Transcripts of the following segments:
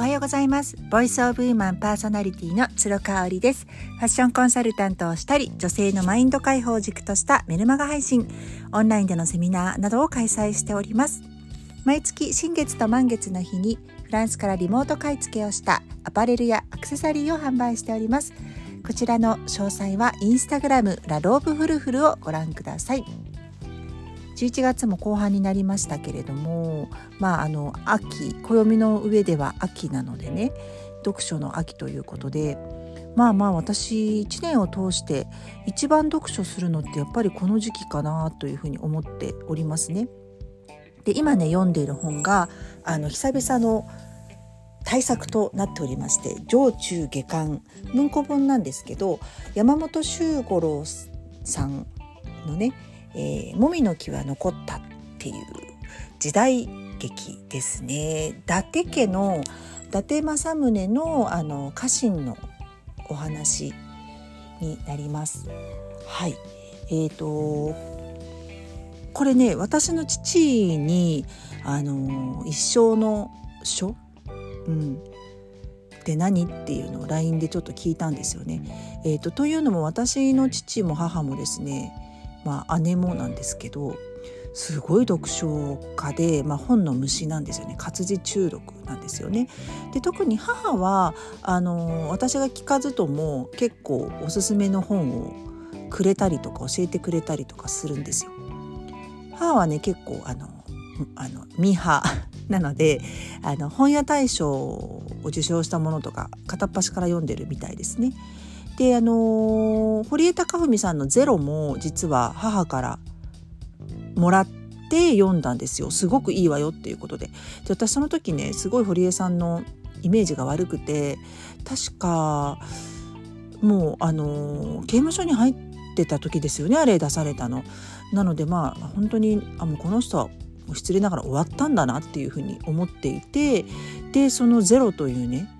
おはようございます。ボイスオブウーマンパーソナリティの鶴香織です。ファッションコンサルタントをしたり女性のマインド解放を軸としたメルマガ配信オンラインでのセミナーなどを開催しております。毎月新月と満月の日にフランスからリモート買い付けをしたアパレルやアクセサリーを販売しております。こちらの詳細はインスタグラムラローブフルフルをご覧ください。11月も後半になりましたけれどもまああの秋暦の上では秋なのでね読書の秋ということでまあまあ私1年を通して一番読書するのってやっぱりこの時期かなというふうに思っておりますね。で今ね読んでいる本があの久々の対策となっておりまして上中下巻文庫本なんですけど山本周五郎さんのねえー、もみの木は残ったっていう時代劇ですね。伊達家の伊達政宗のあの家臣のお話になります。はい。えーとこれね私の父にあの一生の書、うん、で何っていうのを LINE でちょっと聞いたんですよね。えーとというのも私の父も母もですねまあ、姉もなんですけどすごい読書家で、まあ、本の虫なんですよね活字中毒なんですよね。で特に母はあの私が聞かずとも結構おすすめの本をくれたりとか教えてくれたりとかするんですよ。母はね結構あのあのミーハー なのであの本屋大賞を受賞したものとか片っ端から読んでるみたいですね。であの堀江貴文さんの「ゼロも実は母からもらって読んだんですよすごくいいわよっていうことでで私その時ねすごい堀江さんのイメージが悪くて確かもうあの刑務所に入ってた時ですよねあれ出されたの。なのでまあ本当にあもうこの人は失礼ながら終わったんだなっていうふうに思っていてでその「ゼロというね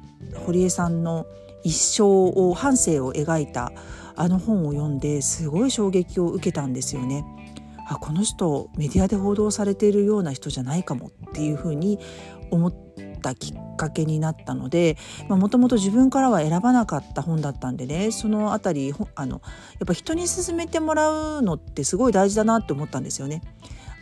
堀江さんの一生を半生を描いたあの本を読んですごい衝撃を受けたんですよね。あこの人メディアで報道されているような人じゃないかもっていうふうに思ったきっかけになったのでもともと自分からは選ばなかった本だったんでねその辺りあのやっぱ人に勧めてもらうのってすごい大事だなって思ったんですよね。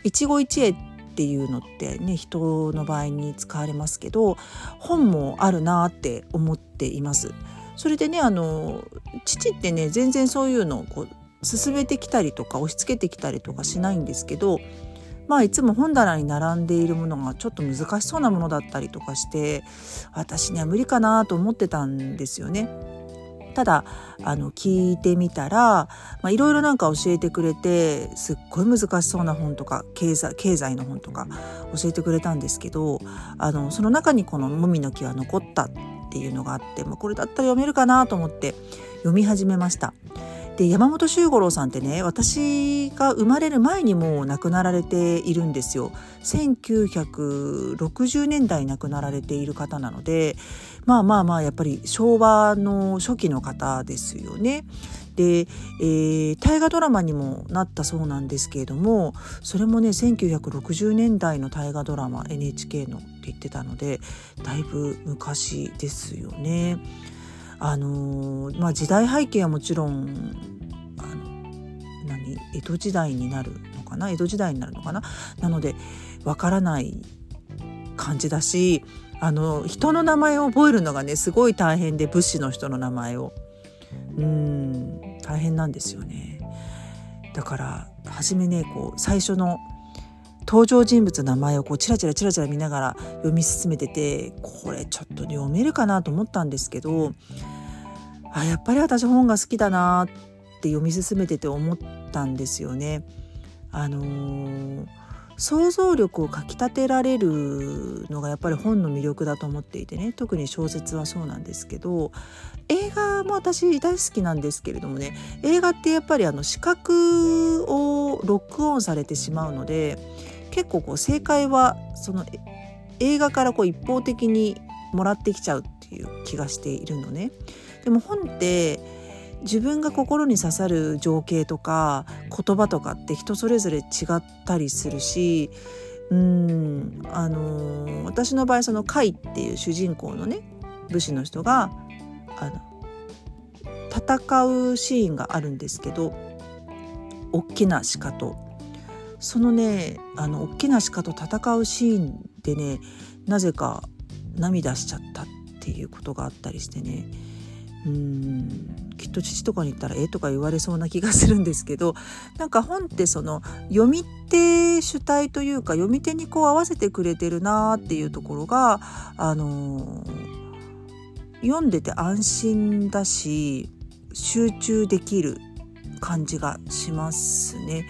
一期一会っていうのってね人の場合に使われますけど本もあるなって思っています。それでねあの父ってね全然そういうのをこう進めてきたりとか押し付けてきたりとかしないんですけどまあいつも本棚に並んでいるものがちょっと難しそうなものだったりとかして私には無理かなと思ってたんですよね。ただあの聞いてみたらいろいろなんか教えてくれてすっごい難しそうな本とか経済経済の本とか教えてくれたんですけどあのその中にこの「もみの木は残った」っていうのがあって、まあ、これだったら読めるかなと思って読み始めました。で山本周五郎さんってね私が生まれる前にもう亡くなられているんですよ1960年代亡くなられている方なのでまあまあまあやっぱり昭和の初期の方ですよね。で、えー、大河ドラマにもなったそうなんですけれどもそれもね1960年代の大河ドラマ NHK のって言ってたのでだいぶ昔ですよね。あのまあ、時代背景はもちろんあの何？江戸時代になるのかな？江戸時代になるのかな？なのでわからない感じだしあの人の名前を覚えるのがねすごい大変で武士の人の名前を。うん大変なんですよね。だから初めねこう最初の登場人物の名前をこうチラチラチラチラ見ながら読み進めててこれちょっと読めるかなと思ったんですけどあやっぱり私本が好きだなって読み進めてて思ったんですよね。あのー、想像力をかきたてられるのがやっぱり本の魅力だと思っていてね特に小説はそうなんですけど映画も私大好きなんですけれどもね映画ってやっぱりあの視覚をロックオンされてしまうので結構こう正解はその映画からこう一方的にもらってきちゃうっていう気がしているのね。でも本って自分が心に刺さる情景とか言葉とかって人それぞれ違ったりするしうんあのー、私の場合その甲斐っていう主人公のね武士の人があの戦うシーンがあるんですけど大きな鹿とそのねあの大きな鹿と戦うシーンでねなぜか涙しちゃったっていうことがあったりしてねうんきっと父とかに言ったら「えとか言われそうな気がするんですけどなんか本ってその読み手主体というか読み手にこう合わせてくれてるなっていうところがあのー、読んでて安心だし集中できる感じがしますね。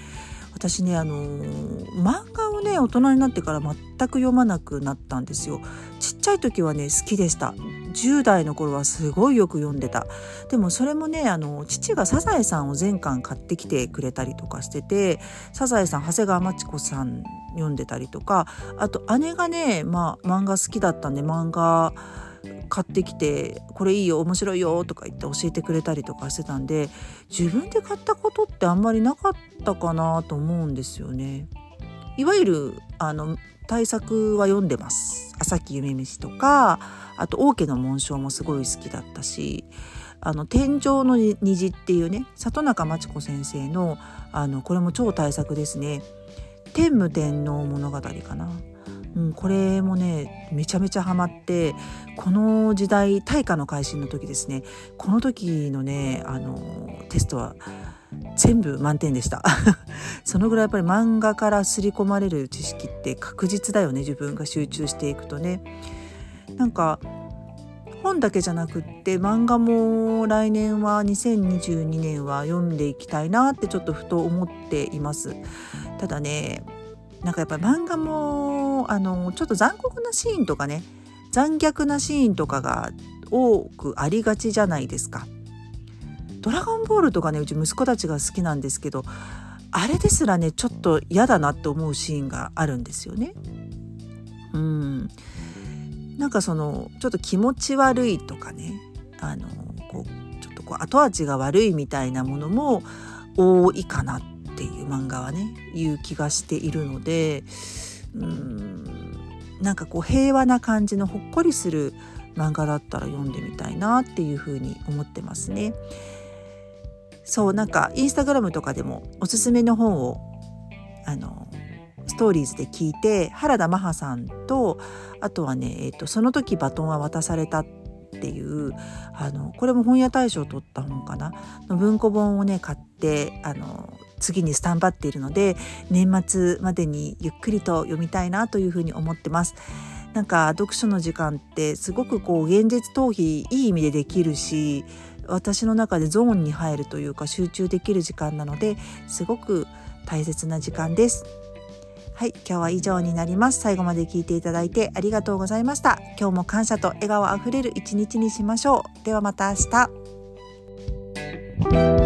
私ねあの、漫画をね大人になってから全く読まなくなったんですよ。ちっちゃい時はね好きでした。10代の頃はすごいよく読んでた。でもそれもねあの父がサザエさんを全巻買ってきてくれたりとかしててサザエさん長谷川町子さん読んでたりとかあと姉がねまあ漫画好きだったんで漫画買ってきてこれいいよ面白いよとか言って教えてくれたりとかしてたんで自分で買ったことってあんまりなかったかなと思うんですよね。いわゆるあの対策は読んでます。朝木夢飯とかあと王家の紋章もすごい好きだったしあの天井の虹っていうね里中真知子先生のあのこれも超大作ですね。天武天皇物語かな。うん、これもねめちゃめちゃハマってこの時代大化の改新の時ですね。この時のねあのテストは全部満点でした。そのぐらいやっぱり漫画から刷り込まれる知識って確実だよね自分が集中していくとね。なんか本だけじゃなくって漫画も来年は2022年は読んでいきたいなってちょっとふと思っています。ただねなんかやっぱり漫画もあのちょっと残酷なシーンとかね残虐なシーンとかが多くありがちじゃないですか。ドラゴンボールとかねうち息子たちが好きなんですけどあれですらねちょっと嫌だなって思うシーンがあるんですよね。うんなんかそのちょっと気持ち悪いとかねあのこうちょっとこう後味が悪いみたいなものも多いかなっっていう漫画はねいう気がしているのでうんなんかこう平和な感じのほっこりする漫画だったら読んでみたいなっていうふうに思ってますね。そうなんかインスタグラムとかでもおすすめの本をあのストーリーズで聞いて原田マハさんとあとはね、えーと、その時バトンは渡されたっていうあのこれも本屋大賞を取った本かな？の文庫本をね買ってあの次にスタンバっているので年末までにゆっくりと読みたいなというふうに思ってます。なんか読書の時間ってすごくこう現実逃避いい意味でできるし私の中でゾーンに入るというか集中できる時間なのですごく大切な時間です。はい、今日は以上になります。最後まで聞いていただいてありがとうございました。今日も感謝と笑顔あふれる一日にしましょう。ではまた明日。